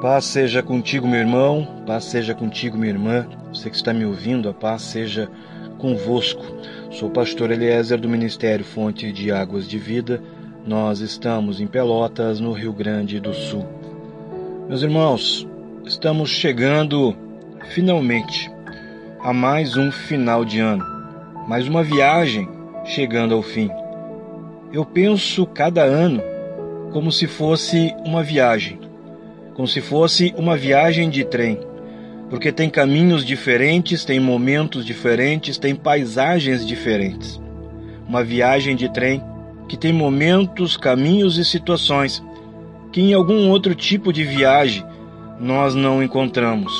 Paz seja contigo, meu irmão, paz seja contigo, minha irmã. Você que está me ouvindo, a paz seja convosco. Sou o pastor Eliezer do Ministério Fonte de Águas de Vida. Nós estamos em Pelotas, no Rio Grande do Sul. Meus irmãos, estamos chegando finalmente a mais um final de ano, mais uma viagem chegando ao fim. Eu penso cada ano como se fosse uma viagem como se fosse uma viagem de trem, porque tem caminhos diferentes, tem momentos diferentes, tem paisagens diferentes. Uma viagem de trem que tem momentos, caminhos e situações que em algum outro tipo de viagem nós não encontramos.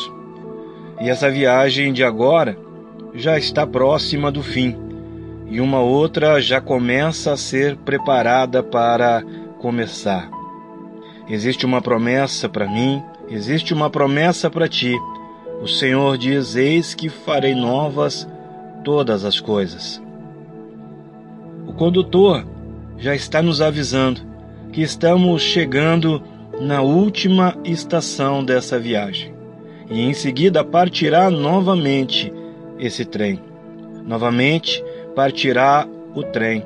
E essa viagem de agora já está próxima do fim, e uma outra já começa a ser preparada para começar. Existe uma promessa para mim, existe uma promessa para ti. O Senhor diz: Eis que farei novas todas as coisas. O condutor já está nos avisando que estamos chegando na última estação dessa viagem e em seguida partirá novamente esse trem. Novamente partirá o trem,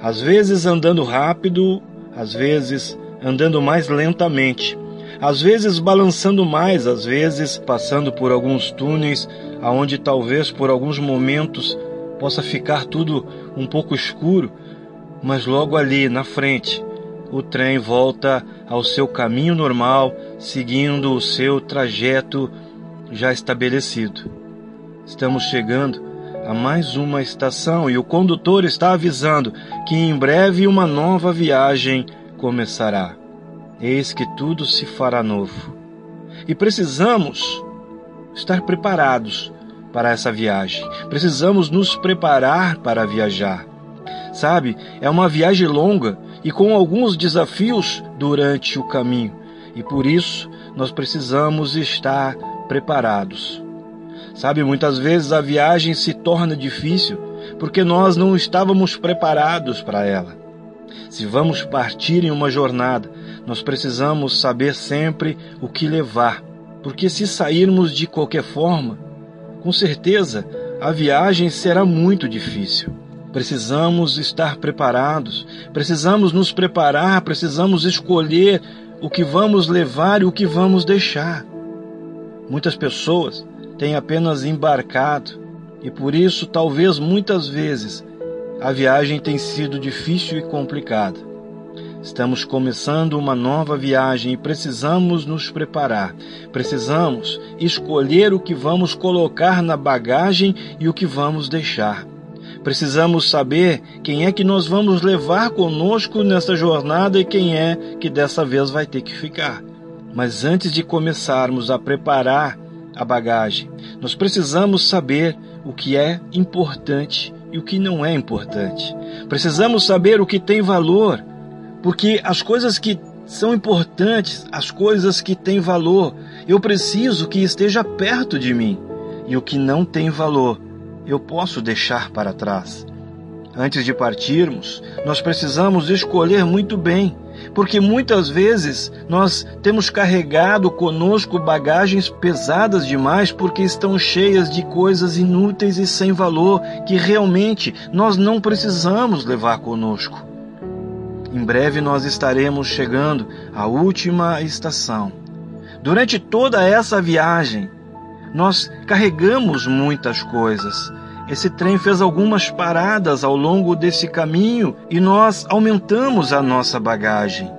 às vezes andando rápido, às vezes andando mais lentamente, às vezes balançando mais, às vezes passando por alguns túneis aonde talvez por alguns momentos possa ficar tudo um pouco escuro, mas logo ali na frente o trem volta ao seu caminho normal, seguindo o seu trajeto já estabelecido. Estamos chegando a mais uma estação e o condutor está avisando que em breve uma nova viagem começará. Eis que tudo se fará novo. E precisamos estar preparados para essa viagem. Precisamos nos preparar para viajar. Sabe, é uma viagem longa e com alguns desafios durante o caminho. E por isso nós precisamos estar preparados. Sabe, muitas vezes a viagem se torna difícil porque nós não estávamos preparados para ela. Se vamos partir em uma jornada, nós precisamos saber sempre o que levar, porque se sairmos de qualquer forma, com certeza a viagem será muito difícil. Precisamos estar preparados, precisamos nos preparar, precisamos escolher o que vamos levar e o que vamos deixar. Muitas pessoas têm apenas embarcado e por isso, talvez muitas vezes, a viagem tem sido difícil e complicada. Estamos começando uma nova viagem e precisamos nos preparar. Precisamos escolher o que vamos colocar na bagagem e o que vamos deixar. Precisamos saber quem é que nós vamos levar conosco nessa jornada e quem é que dessa vez vai ter que ficar. Mas antes de começarmos a preparar a bagagem, nós precisamos saber o que é importante e o que não é importante. Precisamos saber o que tem valor, porque as coisas que são importantes, as coisas que têm valor, eu preciso que esteja perto de mim. E o que não tem valor, eu posso deixar para trás. Antes de partirmos, nós precisamos escolher muito bem, porque muitas vezes nós temos carregado conosco bagagens pesadas demais porque estão cheias de coisas inúteis e sem valor que realmente nós não precisamos levar conosco. Em breve nós estaremos chegando à última estação. Durante toda essa viagem, nós carregamos muitas coisas esse trem fez algumas paradas ao longo desse caminho e nós aumentamos a nossa bagagem.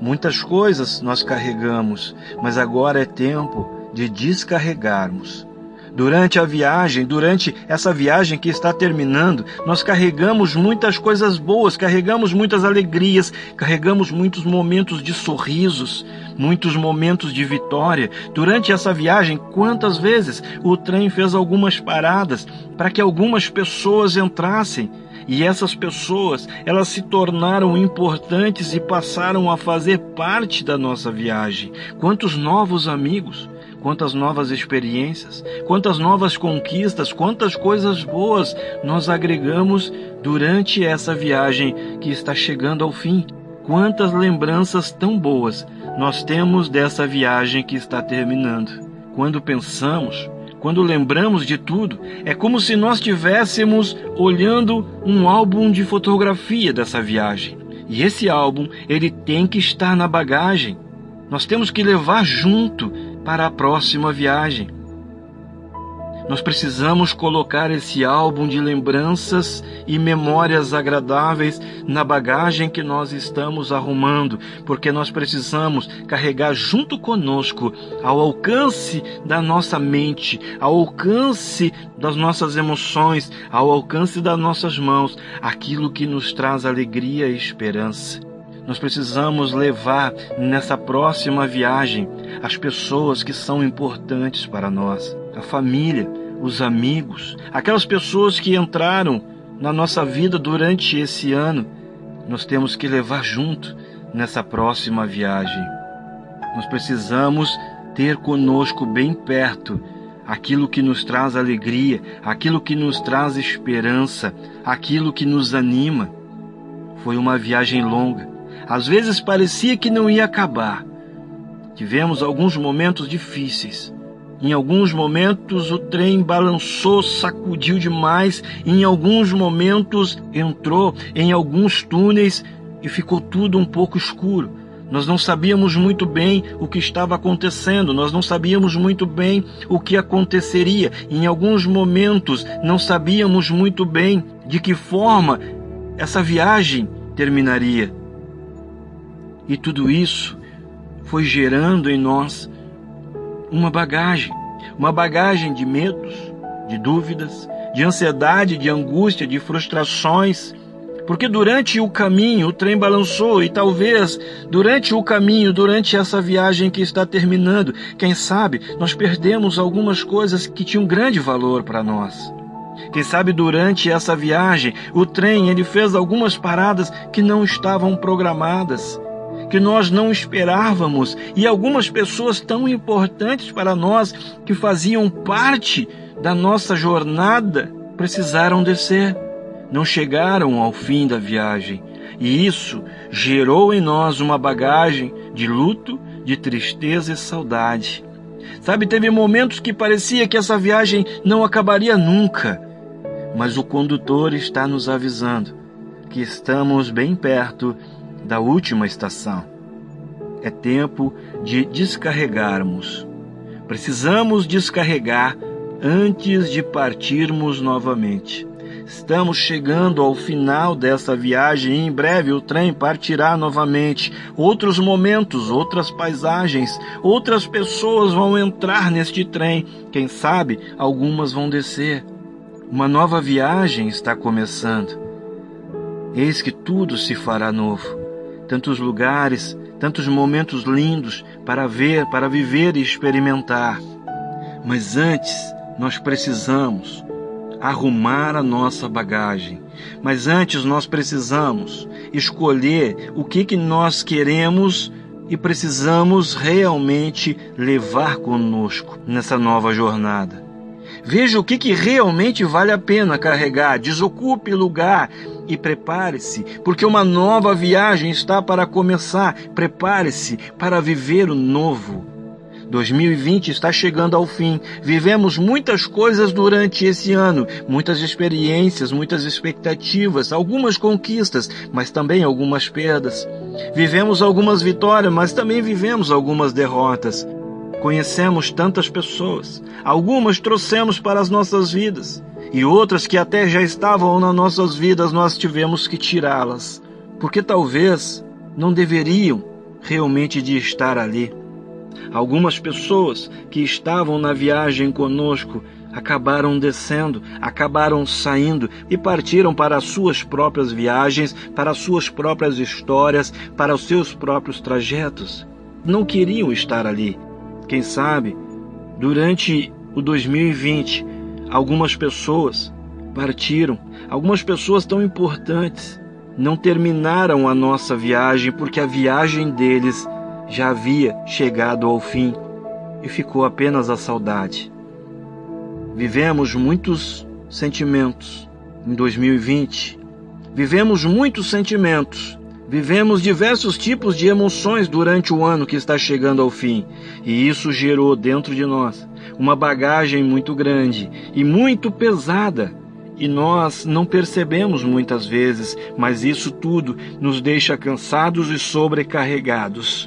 Muitas coisas nós carregamos, mas agora é tempo de descarregarmos. Durante a viagem, durante essa viagem que está terminando, nós carregamos muitas coisas boas, carregamos muitas alegrias, carregamos muitos momentos de sorrisos, muitos momentos de vitória. Durante essa viagem, quantas vezes o trem fez algumas paradas para que algumas pessoas entrassem e essas pessoas, elas se tornaram importantes e passaram a fazer parte da nossa viagem. Quantos novos amigos, quantas novas experiências, quantas novas conquistas, quantas coisas boas nós agregamos durante essa viagem que está chegando ao fim. Quantas lembranças tão boas nós temos dessa viagem que está terminando. Quando pensamos quando lembramos de tudo, é como se nós estivéssemos olhando um álbum de fotografia dessa viagem. E esse álbum, ele tem que estar na bagagem. Nós temos que levar junto para a próxima viagem. Nós precisamos colocar esse álbum de lembranças e memórias agradáveis na bagagem que nós estamos arrumando, porque nós precisamos carregar junto conosco, ao alcance da nossa mente, ao alcance das nossas emoções, ao alcance das nossas mãos, aquilo que nos traz alegria e esperança. Nós precisamos levar nessa próxima viagem as pessoas que são importantes para nós, a família, os amigos, aquelas pessoas que entraram na nossa vida durante esse ano, nós temos que levar junto nessa próxima viagem. Nós precisamos ter conosco bem perto aquilo que nos traz alegria, aquilo que nos traz esperança, aquilo que nos anima. Foi uma viagem longa. Às vezes parecia que não ia acabar. Tivemos alguns momentos difíceis, em alguns momentos o trem balançou, sacudiu demais, em alguns momentos entrou em alguns túneis e ficou tudo um pouco escuro. Nós não sabíamos muito bem o que estava acontecendo, nós não sabíamos muito bem o que aconteceria. Em alguns momentos não sabíamos muito bem de que forma essa viagem terminaria. E tudo isso foi gerando em nós uma bagagem, uma bagagem de medos, de dúvidas, de ansiedade, de angústia, de frustrações. Porque durante o caminho o trem balançou e talvez durante o caminho, durante essa viagem que está terminando, quem sabe nós perdemos algumas coisas que tinham grande valor para nós. Quem sabe durante essa viagem o trem ele fez algumas paradas que não estavam programadas que nós não esperávamos e algumas pessoas tão importantes para nós que faziam parte da nossa jornada precisaram descer, não chegaram ao fim da viagem. E isso gerou em nós uma bagagem de luto, de tristeza e saudade. Sabe, teve momentos que parecia que essa viagem não acabaria nunca, mas o condutor está nos avisando que estamos bem perto da última estação. É tempo de descarregarmos. Precisamos descarregar antes de partirmos novamente. Estamos chegando ao final dessa viagem e em breve o trem partirá novamente. Outros momentos, outras paisagens, outras pessoas vão entrar neste trem. Quem sabe algumas vão descer. Uma nova viagem está começando. Eis que tudo se fará novo tantos lugares, tantos momentos lindos para ver, para viver e experimentar. Mas antes, nós precisamos arrumar a nossa bagagem. Mas antes nós precisamos escolher o que, que nós queremos e precisamos realmente levar conosco nessa nova jornada. Veja o que, que realmente vale a pena carregar, desocupe lugar e prepare-se, porque uma nova viagem está para começar. Prepare-se para viver o novo. 2020 está chegando ao fim. Vivemos muitas coisas durante esse ano, muitas experiências, muitas expectativas, algumas conquistas, mas também algumas perdas. Vivemos algumas vitórias, mas também vivemos algumas derrotas. Conhecemos tantas pessoas, algumas trouxemos para as nossas vidas, e outras que até já estavam nas nossas vidas nós tivemos que tirá-las, porque talvez não deveriam realmente de estar ali. Algumas pessoas que estavam na viagem conosco acabaram descendo, acabaram saindo e partiram para as suas próprias viagens, para as suas próprias histórias, para os seus próprios trajetos. Não queriam estar ali. Quem sabe, durante o 2020, algumas pessoas partiram, algumas pessoas tão importantes não terminaram a nossa viagem porque a viagem deles já havia chegado ao fim e ficou apenas a saudade. Vivemos muitos sentimentos em 2020. Vivemos muitos sentimentos. Vivemos diversos tipos de emoções durante o ano que está chegando ao fim. E isso gerou dentro de nós uma bagagem muito grande e muito pesada. E nós não percebemos muitas vezes, mas isso tudo nos deixa cansados e sobrecarregados.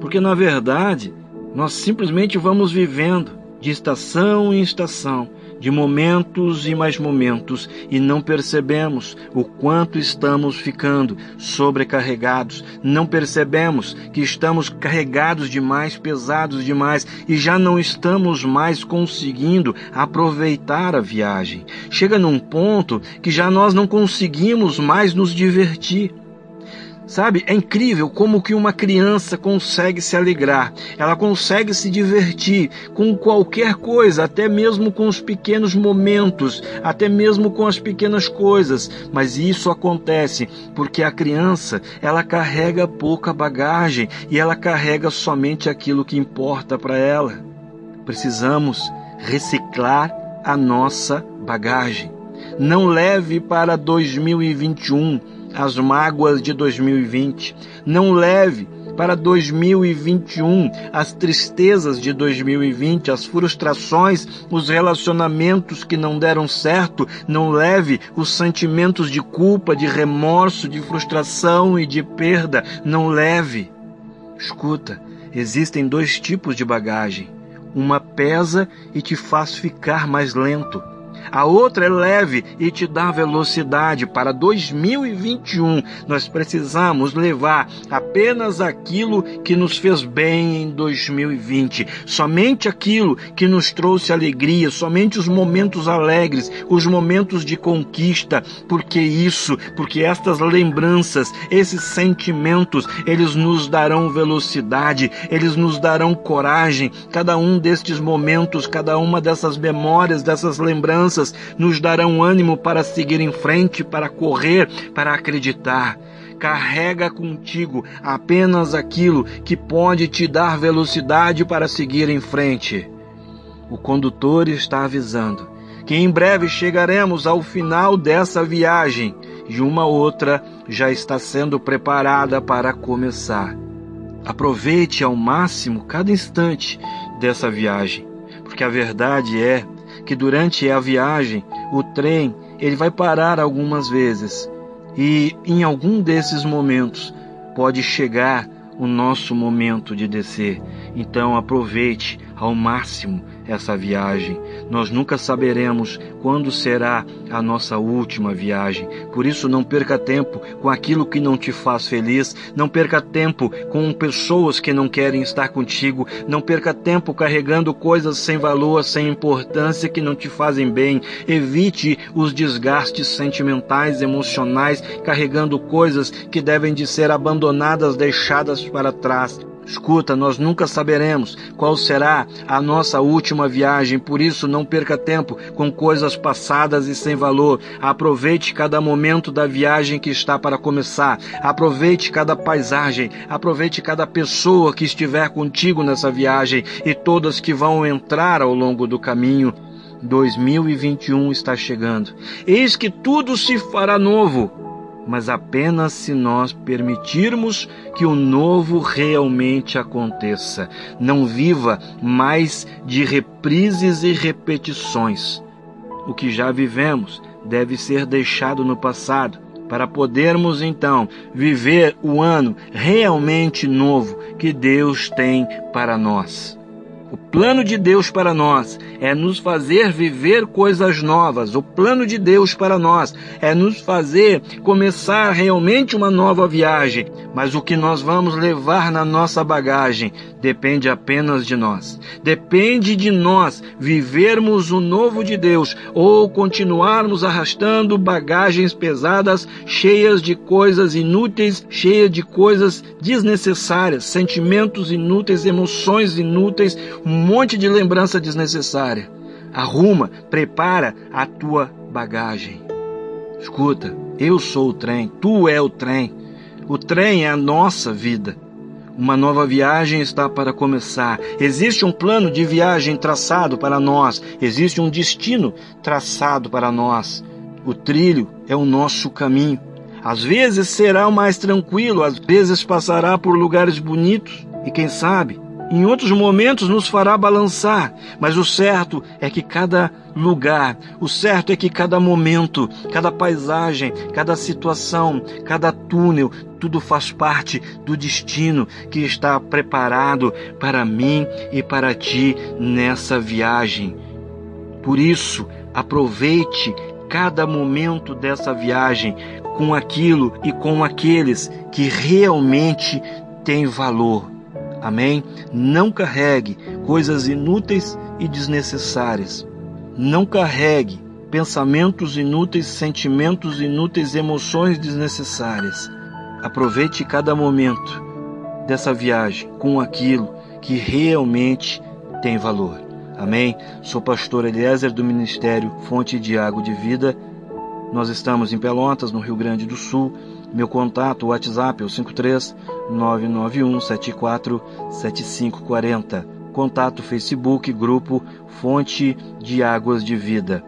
Porque na verdade, nós simplesmente vamos vivendo de estação em estação, de momentos e mais momentos, e não percebemos o quanto estamos ficando sobrecarregados, não percebemos que estamos carregados demais, pesados demais, e já não estamos mais conseguindo aproveitar a viagem. Chega num ponto que já nós não conseguimos mais nos divertir. Sabe, é incrível como que uma criança consegue se alegrar, ela consegue se divertir com qualquer coisa, até mesmo com os pequenos momentos, até mesmo com as pequenas coisas, mas isso acontece porque a criança, ela carrega pouca bagagem e ela carrega somente aquilo que importa para ela. Precisamos reciclar a nossa bagagem. Não leve para 2021 as mágoas de 2020. Não leve para 2021 as tristezas de 2020, as frustrações, os relacionamentos que não deram certo. Não leve os sentimentos de culpa, de remorso, de frustração e de perda. Não leve. Escuta, existem dois tipos de bagagem. Uma pesa e te faz ficar mais lento a outra é leve e te dá velocidade. Para 2021, nós precisamos levar apenas aquilo que nos fez bem em 2020, somente aquilo que nos trouxe alegria, somente os momentos alegres, os momentos de conquista, porque isso, porque estas lembranças, esses sentimentos, eles nos darão velocidade, eles nos darão coragem. Cada um destes momentos, cada uma dessas memórias, dessas lembranças, forças nos darão ânimo para seguir em frente, para correr, para acreditar. Carrega contigo apenas aquilo que pode te dar velocidade para seguir em frente. O condutor está avisando que em breve chegaremos ao final dessa viagem e uma outra já está sendo preparada para começar. Aproveite ao máximo cada instante dessa viagem, porque a verdade é que durante a viagem o trem ele vai parar algumas vezes e em algum desses momentos pode chegar o nosso momento de descer. Então aproveite ao máximo essa viagem. Nós nunca saberemos quando será a nossa última viagem. Por isso, não perca tempo com aquilo que não te faz feliz. Não perca tempo com pessoas que não querem estar contigo. Não perca tempo carregando coisas sem valor, sem importância que não te fazem bem. Evite os desgastes sentimentais, emocionais, carregando coisas que devem de ser abandonadas, deixadas para trás. Escuta, nós nunca saberemos qual será a nossa última viagem, por isso não perca tempo com coisas passadas e sem valor. Aproveite cada momento da viagem que está para começar. Aproveite cada paisagem, aproveite cada pessoa que estiver contigo nessa viagem e todas que vão entrar ao longo do caminho. 2021 está chegando. Eis que tudo se fará novo mas apenas se nós permitirmos que o novo realmente aconteça. Não viva mais de reprises e repetições. O que já vivemos deve ser deixado no passado para podermos então viver o ano realmente novo que Deus tem para nós. O plano de Deus para nós é nos fazer viver coisas novas. O plano de Deus para nós é nos fazer começar realmente uma nova viagem. Mas o que nós vamos levar na nossa bagagem depende apenas de nós. Depende de nós vivermos o novo de Deus ou continuarmos arrastando bagagens pesadas, cheias de coisas inúteis, cheias de coisas desnecessárias, sentimentos inúteis, emoções inúteis, um monte de lembrança desnecessária. Arruma, prepara a tua bagagem. Escuta, eu sou o trem, tu é o trem. O trem é a nossa vida. Uma nova viagem está para começar. Existe um plano de viagem traçado para nós. Existe um destino traçado para nós. O trilho é o nosso caminho. Às vezes será o mais tranquilo, às vezes passará por lugares bonitos e quem sabe em outros momentos nos fará balançar, mas o certo é que cada lugar, o certo é que cada momento, cada paisagem, cada situação, cada túnel, tudo faz parte do destino que está preparado para mim e para ti nessa viagem. Por isso, aproveite cada momento dessa viagem com aquilo e com aqueles que realmente têm valor Amém? Não carregue coisas inúteis e desnecessárias. Não carregue pensamentos inúteis, sentimentos inúteis, emoções desnecessárias. Aproveite cada momento dessa viagem com aquilo que realmente tem valor. Amém? Sou pastor Eliezer do Ministério Fonte de Água de Vida. Nós estamos em Pelotas, no Rio Grande do Sul. Meu contato, WhatsApp é o 53 991 74 7540. Contato Facebook, grupo Fonte de Águas de Vida.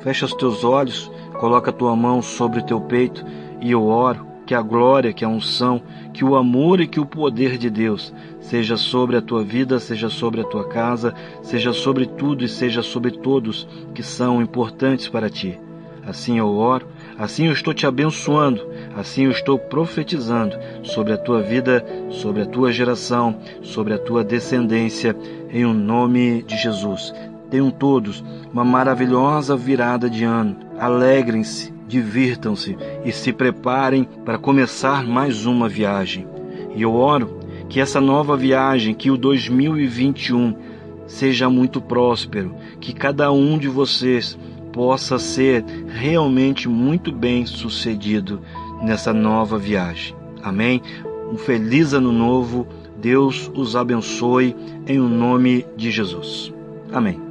Fecha os teus olhos, coloca a tua mão sobre o teu peito e eu oro que a glória, que a unção, que o amor e que o poder de Deus seja sobre a tua vida, seja sobre a tua casa, seja sobre tudo e seja sobre todos que são importantes para ti. Assim eu oro, assim eu estou te abençoando, assim eu estou profetizando sobre a tua vida, sobre a tua geração, sobre a tua descendência, em o um nome de Jesus. Tenham todos uma maravilhosa virada de ano. Alegrem-se, divirtam-se e se preparem para começar mais uma viagem. E eu oro que essa nova viagem, que o 2021 seja muito próspero, que cada um de vocês possa ser realmente muito bem sucedido nessa nova viagem. Amém? Um feliz ano novo. Deus os abençoe em o nome de Jesus. Amém.